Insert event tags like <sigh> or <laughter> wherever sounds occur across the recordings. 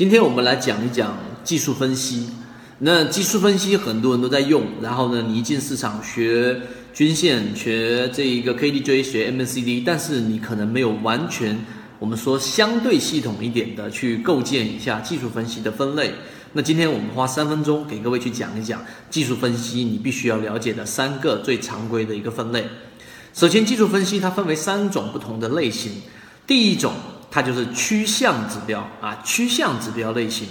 今天我们来讲一讲技术分析。那技术分析很多人都在用，然后呢，你一进市场学均线、学这一个 KDJ、学 MACD，但是你可能没有完全我们说相对系统一点的去构建一下技术分析的分类。那今天我们花三分钟给各位去讲一讲技术分析你必须要了解的三个最常规的一个分类。首先，技术分析它分为三种不同的类型，第一种。它就是趋向指标啊，趋向指标类型，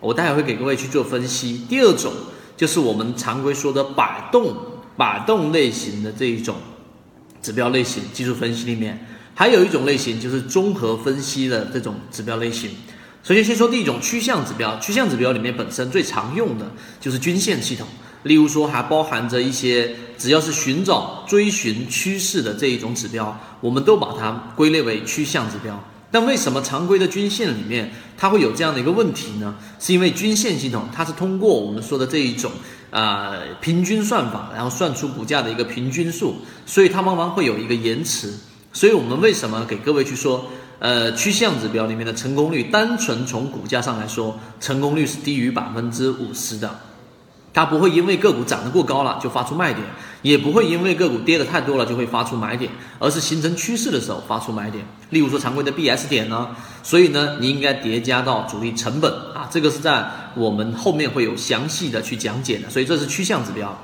我待会会给各位去做分析。第二种就是我们常规说的摆动摆动类型的这一种指标类型，技术分析里面还有一种类型就是综合分析的这种指标类型。首先先说第一种趋向指标，趋向指标里面本身最常用的就是均线系统，例如说还包含着一些只要是寻找追寻趋势的这一种指标，我们都把它归类为趋向指标。但为什么常规的均线里面它会有这样的一个问题呢？是因为均线系统它是通过我们说的这一种呃平均算法，然后算出股价的一个平均数，所以它往往会有一个延迟。所以我们为什么给各位去说，呃趋向指标里面的成功率，单纯从股价上来说，成功率是低于百分之五十的。它不会因为个股涨得过高了就发出卖点，也不会因为个股跌得太多了就会发出买点，而是形成趋势的时候发出买点。例如说常规的 BS 点呢，所以呢，你应该叠加到主力成本啊，这个是在我们后面会有详细的去讲解的。所以这是趋向指标。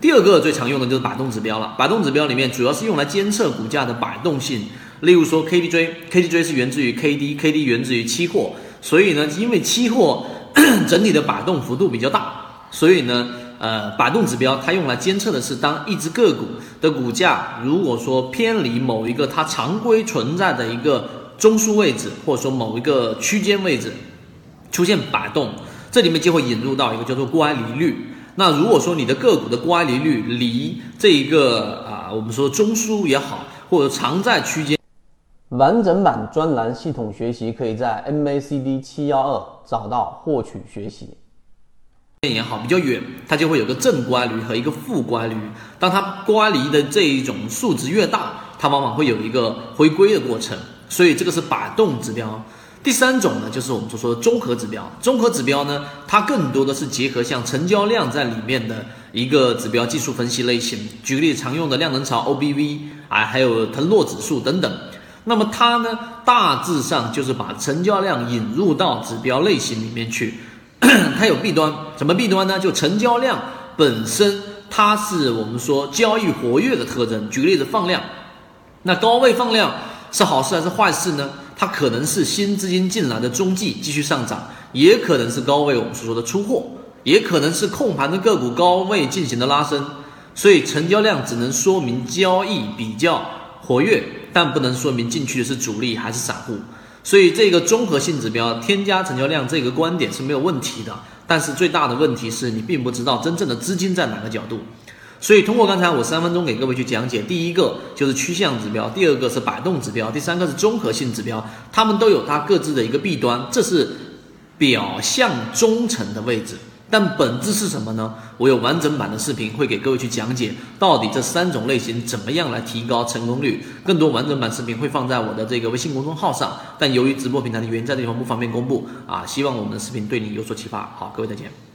第二个最常用的就是摆动指标了。摆动指标里面主要是用来监测股价的摆动性。例如说 KDJ，KDJ 是源自于 KD，KD 源自于期货，所以呢，因为期货 <coughs> 整体的摆动幅度比较大。所以呢，呃，摆动指标它用来监测的是，当一只个股的股价如果说偏离某一个它常规存在的一个中枢位置，或者说某一个区间位置出现摆动，这里面就会引入到一个叫做乖离率。那如果说你的个股的乖离率离这一个啊，我们说中枢也好，或者常在区间，完整版专栏系统学习可以在 MACD 七幺二找到获取学习。也好，比较远，它就会有个正乖离和一个负乖离。当它乖离的这一种数值越大，它往往会有一个回归的过程。所以这个是摆动指标。第三种呢，就是我们所说的综合指标。综合指标呢，它更多的是结合像成交量在里面的一个指标技术分析类型。举个例，常用的量能潮 OBV 啊，还有腾落指数等等。那么它呢，大致上就是把成交量引入到指标类型里面去。<clears throat> 它有弊端，什么弊端呢？就成交量本身，它是我们说交易活跃的特征。举个例子，放量，那高位放量是好事还是坏事呢？它可能是新资金进来的中继继续上涨，也可能是高位我们所说的出货，也可能是控盘的个股高位进行的拉升。所以成交量只能说明交易比较活跃，但不能说明进去的是主力还是散户。所以这个综合性指标添加成交量这个观点是没有问题的，但是最大的问题是你并不知道真正的资金在哪个角度。所以通过刚才我三分钟给各位去讲解，第一个就是趋向指标，第二个是摆动指标，第三个是综合性指标，它们都有它各自的一个弊端，这是表象中层的位置。但本质是什么呢？我有完整版的视频会给各位去讲解，到底这三种类型怎么样来提高成功率。更多完整版视频会放在我的这个微信公众号上，但由于直播平台的原因，在这地方不方便公布啊。希望我们的视频对你有所启发。好，各位再见。